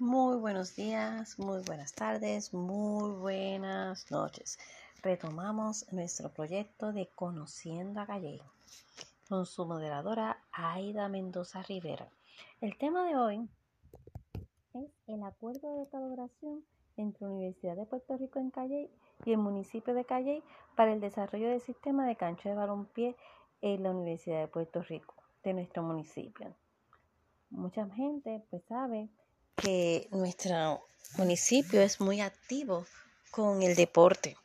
Muy buenos días, muy buenas tardes, muy buenas noches. Retomamos nuestro proyecto de Conociendo a Calle con su moderadora Aida Mendoza Rivera. El tema de hoy es el acuerdo de colaboración entre Universidad de Puerto Rico en Calle y el municipio de Calle para el desarrollo del sistema de cancho de balompié en la Universidad de Puerto Rico, de nuestro municipio. Mucha gente pues sabe que nuestro municipio es muy activo con el deporte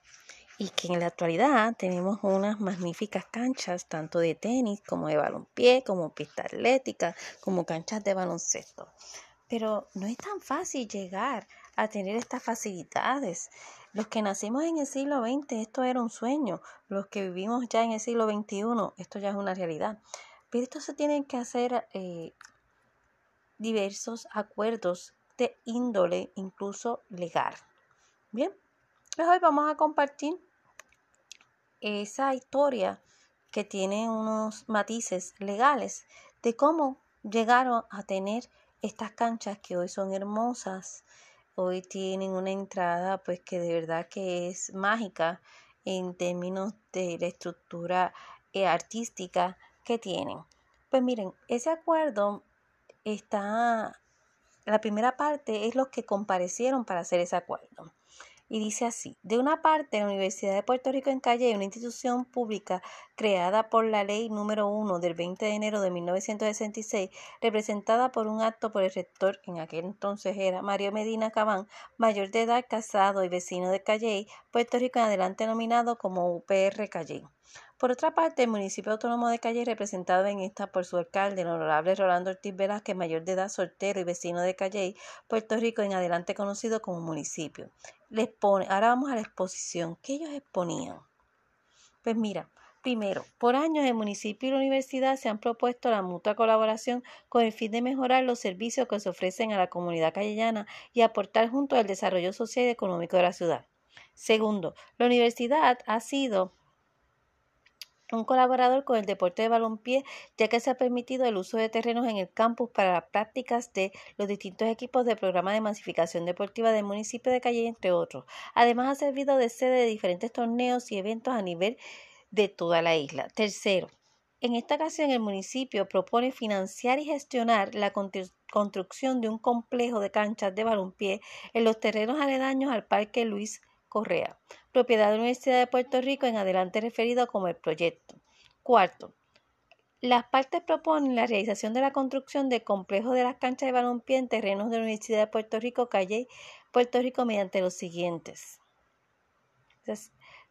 y que en la actualidad tenemos unas magníficas canchas tanto de tenis como de balonpié, como pista atlética, como canchas de baloncesto. Pero no es tan fácil llegar a tener estas facilidades. Los que nacimos en el siglo XX, esto era un sueño. Los que vivimos ya en el siglo XXI, esto ya es una realidad. Pero esto se tiene que hacer eh, diversos acuerdos de índole incluso legal. Bien, pues hoy vamos a compartir esa historia que tiene unos matices legales de cómo llegaron a tener estas canchas que hoy son hermosas, hoy tienen una entrada pues que de verdad que es mágica en términos de la estructura eh, artística que tienen. Pues miren, ese acuerdo está, la primera parte es los que comparecieron para hacer ese acuerdo. Y dice así, de una parte, la Universidad de Puerto Rico en Calle, una institución pública creada por la ley número 1 del 20 de enero de 1966, representada por un acto por el rector, en aquel entonces era Mario Medina Cabán, mayor de edad, casado y vecino de Calle, Puerto Rico en adelante nominado como UPR Calle. Por otra parte, el municipio autónomo de Calle, representado en esta por su alcalde, el honorable Rolando Ortiz Velázquez, mayor de edad, soltero y vecino de Calle, Puerto Rico, en adelante conocido como municipio. Les pone, ahora vamos a la exposición. ¿Qué ellos exponían? Pues mira, Primero, por años el municipio y la universidad se han propuesto la mutua colaboración con el fin de mejorar los servicios que se ofrecen a la comunidad callellana y aportar junto al desarrollo social y económico de la ciudad. Segundo, la universidad ha sido un colaborador con el deporte de balompié, ya que se ha permitido el uso de terrenos en el campus para las prácticas de los distintos equipos del programa de masificación deportiva del municipio de Calle, entre otros. Además, ha servido de sede de diferentes torneos y eventos a nivel de toda la isla. Tercero, en esta ocasión el municipio propone financiar y gestionar la construcción de un complejo de canchas de balompié en los terrenos aledaños al Parque Luis Correa, propiedad de la Universidad de Puerto Rico, en adelante referido como el proyecto. Cuarto, las partes proponen la realización de la construcción del complejo de las canchas de balompié en terrenos de la Universidad de Puerto Rico, Calle, Puerto Rico, mediante los siguientes.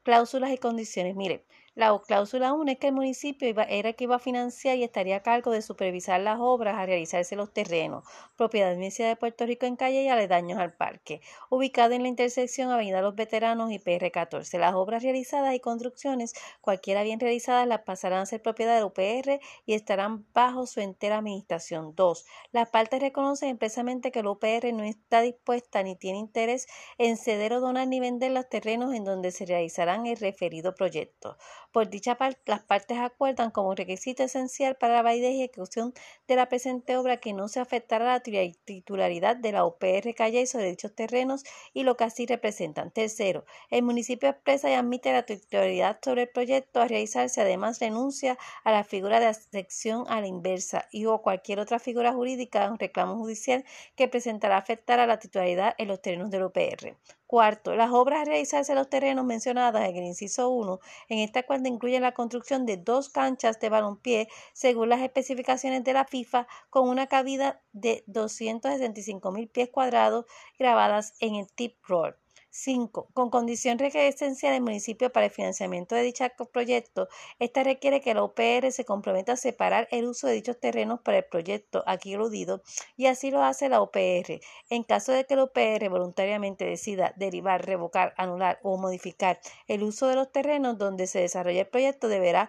cláusulas y condiciones. Mire, la cláusula 1 es que el municipio iba, era que iba a financiar y estaría a cargo de supervisar las obras a realizarse los terrenos, propiedad Universidad de Puerto Rico en calle y aledaños al parque, ubicado en la intersección Avenida Los Veteranos y PR14. Las obras realizadas y construcciones, cualquiera bien realizadas, las pasarán a ser propiedad del UPR y estarán bajo su entera administración. 2. Las partes reconocen expresamente que el UPR no está dispuesta ni tiene interés en ceder o donar ni vender los terrenos en donde se realizarán el referido proyecto. Por dicha parte, las partes acuerdan como requisito esencial para la validez y ejecución de la presente obra que no se afectará la titularidad de la UPR Calle sobre dichos terrenos y lo que así representan. Tercero, el municipio expresa y admite la titularidad sobre el proyecto a realizarse, además renuncia a la figura de asección a la inversa y o cualquier otra figura jurídica un reclamo judicial que presentará afectar a la titularidad en los terrenos del UPR. Cuarto, las obras a realizarse en los terrenos mencionadas en el inciso 1 en esta cuenta incluyen la construcción de dos canchas de balompié según las especificaciones de la FIFA con una cabida de 265 mil pies cuadrados grabadas en el tip roll. 5. Con condición esencial del municipio para el financiamiento de dicho proyecto, esta requiere que la UPR se comprometa a separar el uso de dichos terrenos para el proyecto aquí aludido y así lo hace la UPR. En caso de que la UPR voluntariamente decida derivar, revocar, anular o modificar el uso de los terrenos donde se desarrolla el proyecto, deberá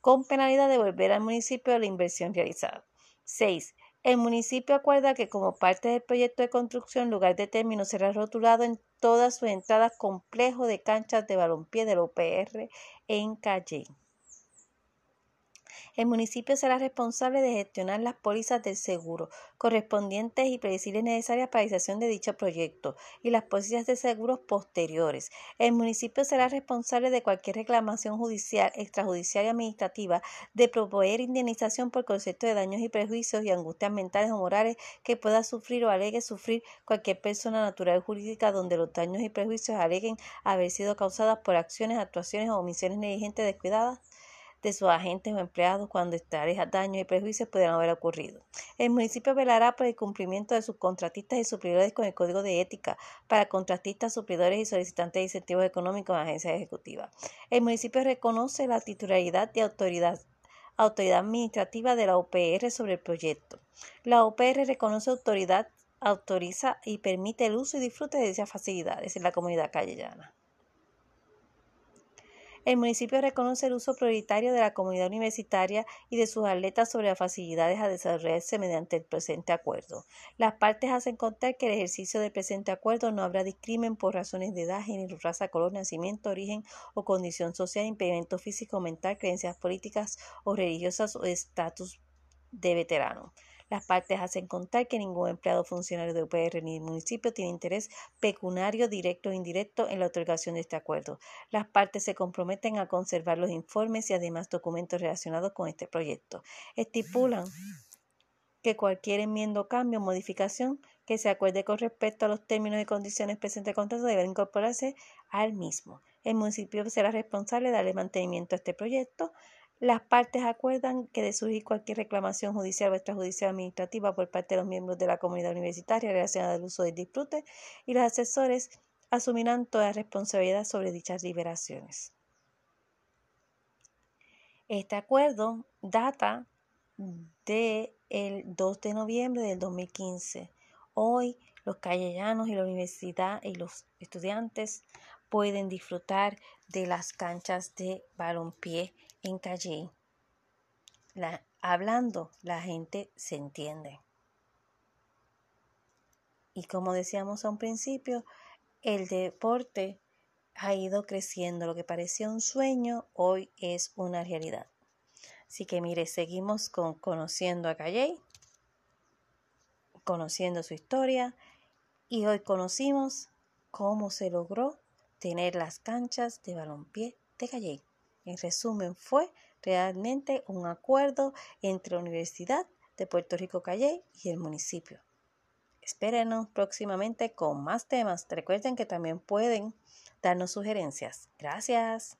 con penalidad devolver al municipio la inversión realizada. 6. El municipio acuerda que como parte del proyecto de construcción, lugar de término será rotulado en todas sus entradas complejo de canchas de balompié del OPR en Calle. El municipio será responsable de gestionar las pólizas del seguro correspondientes y predecibles necesarias para la realización de dicho proyecto y las pólizas de seguros posteriores. El municipio será responsable de cualquier reclamación judicial, extrajudicial y administrativa de proveer indemnización por concepto de daños y prejuicios y angustias mentales o morales que pueda sufrir o alegue sufrir cualquier persona natural o jurídica donde los daños y prejuicios aleguen haber sido causados por acciones, actuaciones o omisiones negligentes descuidadas de sus agentes o empleados cuando tales daños y prejuicios pudieran haber ocurrido. El municipio velará por el cumplimiento de sus contratistas y suplidores con el Código de Ética para contratistas, suplidores y solicitantes de incentivos económicos en agencias ejecutivas. El municipio reconoce la titularidad de autoridad administrativa de la OPR sobre el proyecto. La OPR reconoce autoridad, autoriza y permite el uso y disfrute de dichas facilidades en la comunidad callellana. El municipio reconoce el uso prioritario de la comunidad universitaria y de sus atletas sobre las facilidades a desarrollarse mediante el presente acuerdo. Las partes hacen contar que el ejercicio del presente acuerdo no habrá discrimen por razones de edad, género, raza, color, nacimiento, origen o condición social, impedimento físico, mental, creencias políticas o religiosas o estatus de veterano. Las partes hacen contar que ningún empleado funcionario de UPR ni del municipio tiene interés pecuniario directo o indirecto en la otorgación de este acuerdo. Las partes se comprometen a conservar los informes y además documentos relacionados con este proyecto. Estipulan que cualquier enmienda, cambio o modificación que se acuerde con respecto a los términos y condiciones presentes contrato debe incorporarse al mismo. El municipio será responsable de darle mantenimiento a este proyecto, las partes acuerdan que de surgir cualquier reclamación judicial o extrajudicial administrativa por parte de los miembros de la comunidad universitaria relacionada al uso del disfrute y los asesores asumirán toda responsabilidad sobre dichas liberaciones. Este acuerdo data del 2 de noviembre del 2015. Hoy los callellanos y la universidad y los estudiantes pueden disfrutar de las canchas de balompié en calle, hablando, la gente se entiende. Y como decíamos a un principio, el deporte ha ido creciendo. Lo que parecía un sueño hoy es una realidad. Así que mire, seguimos con conociendo a Calle, conociendo su historia y hoy conocimos cómo se logró tener las canchas de balompié de Calle. En resumen, fue realmente un acuerdo entre la Universidad de Puerto Rico Calle y el municipio. Espérenos próximamente con más temas. Recuerden que también pueden darnos sugerencias. Gracias.